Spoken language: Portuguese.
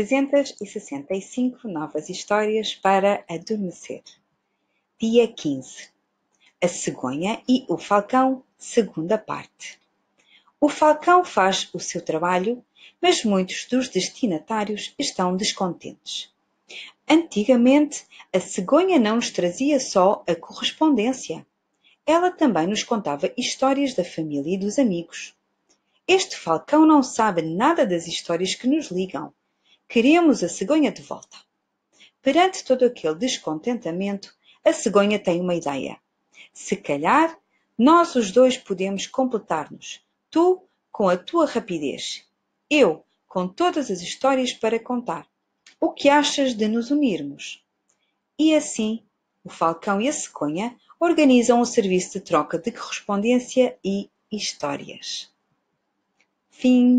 365 novas histórias para adormecer. Dia 15. A cegonha e o falcão, segunda parte. O falcão faz o seu trabalho, mas muitos dos destinatários estão descontentes. Antigamente, a cegonha não nos trazia só a correspondência. Ela também nos contava histórias da família e dos amigos. Este falcão não sabe nada das histórias que nos ligam Queremos a cegonha de volta. Perante todo aquele descontentamento, a cegonha tem uma ideia. Se calhar, nós os dois podemos completar-nos. Tu com a tua rapidez, eu com todas as histórias para contar. O que achas de nos unirmos? E assim, o Falcão e a Cegonha organizam o serviço de troca de correspondência e histórias. Fim.